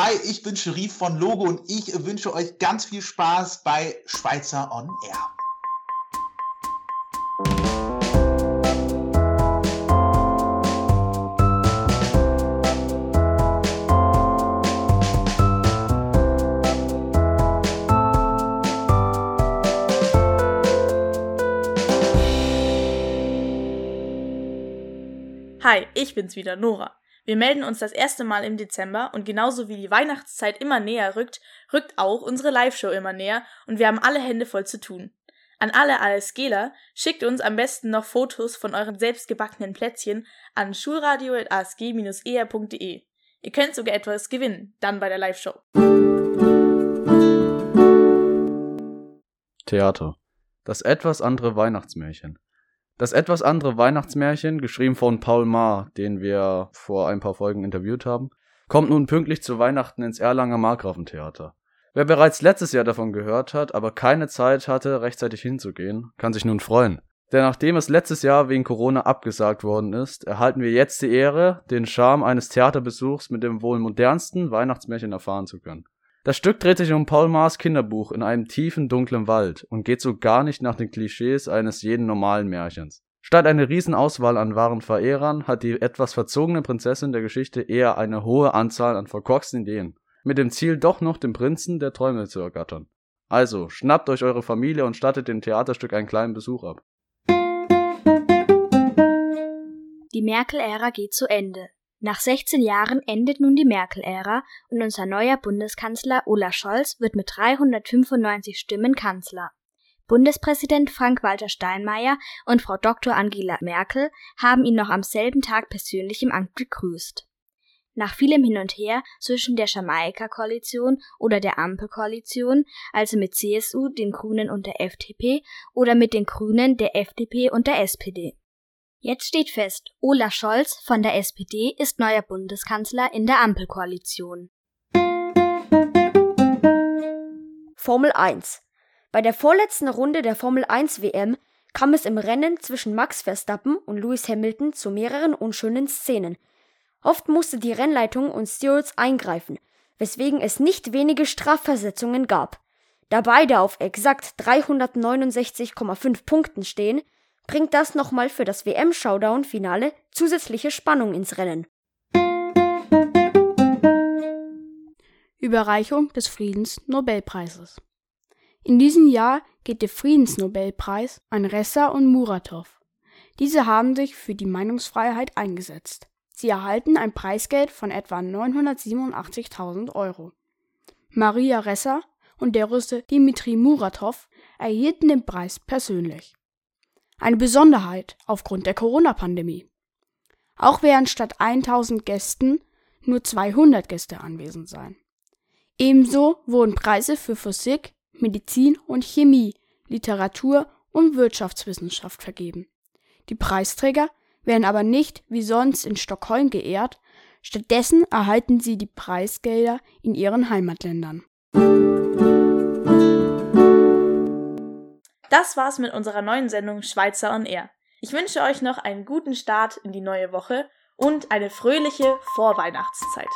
Hi, ich bin Sherif von Logo und ich wünsche euch ganz viel Spaß bei Schweizer On Air. Hi, ich bin's wieder, Nora. Wir melden uns das erste Mal im Dezember und genauso wie die Weihnachtszeit immer näher rückt, rückt auch unsere Live-Show immer näher und wir haben alle Hände voll zu tun. An alle ASGler, schickt uns am besten noch Fotos von euren selbstgebackenen Plätzchen an schulradio.asg-er.de. Ihr könnt sogar etwas gewinnen, dann bei der Live-Show. Theater. Das etwas andere Weihnachtsmärchen. Das etwas andere Weihnachtsmärchen, geschrieben von Paul Maar, den wir vor ein paar Folgen interviewt haben, kommt nun pünktlich zu Weihnachten ins Erlanger Markgrafentheater. Wer bereits letztes Jahr davon gehört hat, aber keine Zeit hatte, rechtzeitig hinzugehen, kann sich nun freuen. Denn nachdem es letztes Jahr wegen Corona abgesagt worden ist, erhalten wir jetzt die Ehre, den Charme eines Theaterbesuchs mit dem wohl modernsten Weihnachtsmärchen erfahren zu können. Das Stück dreht sich um Paul Maas Kinderbuch in einem tiefen, dunklen Wald und geht so gar nicht nach den Klischees eines jeden normalen Märchens. Statt eine Riesenauswahl an wahren Verehrern hat die etwas verzogene Prinzessin der Geschichte eher eine hohe Anzahl an verkorksten Ideen, mit dem Ziel doch noch den Prinzen der Träume zu ergattern. Also, schnappt euch eure Familie und stattet dem Theaterstück einen kleinen Besuch ab. Die Merkel-Ära geht zu Ende. Nach 16 Jahren endet nun die Merkel-Ära und unser neuer Bundeskanzler Olaf Scholz wird mit 395 Stimmen Kanzler. Bundespräsident Frank-Walter Steinmeier und Frau Dr. Angela Merkel haben ihn noch am selben Tag persönlich im Amt begrüßt. Nach vielem Hin und Her zwischen der Jamaika-Koalition oder der Ampel-Koalition, also mit CSU, den Grünen und der FDP, oder mit den Grünen, der FDP und der SPD. Jetzt steht fest, Olaf Scholz von der SPD ist neuer Bundeskanzler in der Ampelkoalition. Formel 1. Bei der vorletzten Runde der Formel 1 WM kam es im Rennen zwischen Max Verstappen und Lewis Hamilton zu mehreren unschönen Szenen. Oft musste die Rennleitung und Stewards eingreifen, weswegen es nicht wenige Strafversetzungen gab. Da beide auf exakt 369,5 Punkten stehen, bringt das nochmal für das WM-Showdown-Finale zusätzliche Spannung ins Rennen. Überreichung des Friedensnobelpreises. In diesem Jahr geht der Friedensnobelpreis an Ressa und Muratov. Diese haben sich für die Meinungsfreiheit eingesetzt. Sie erhalten ein Preisgeld von etwa 987.000 Euro. Maria Ressa und der Russe Dimitri Muratov erhielten den Preis persönlich. Eine Besonderheit aufgrund der Corona-Pandemie. Auch werden statt 1000 Gästen nur 200 Gäste anwesend sein. Ebenso wurden Preise für Physik, Medizin und Chemie, Literatur und Wirtschaftswissenschaft vergeben. Die Preisträger werden aber nicht wie sonst in Stockholm geehrt, stattdessen erhalten sie die Preisgelder in ihren Heimatländern. Das war's mit unserer neuen Sendung Schweizer on Air. Ich wünsche euch noch einen guten Start in die neue Woche und eine fröhliche Vorweihnachtszeit.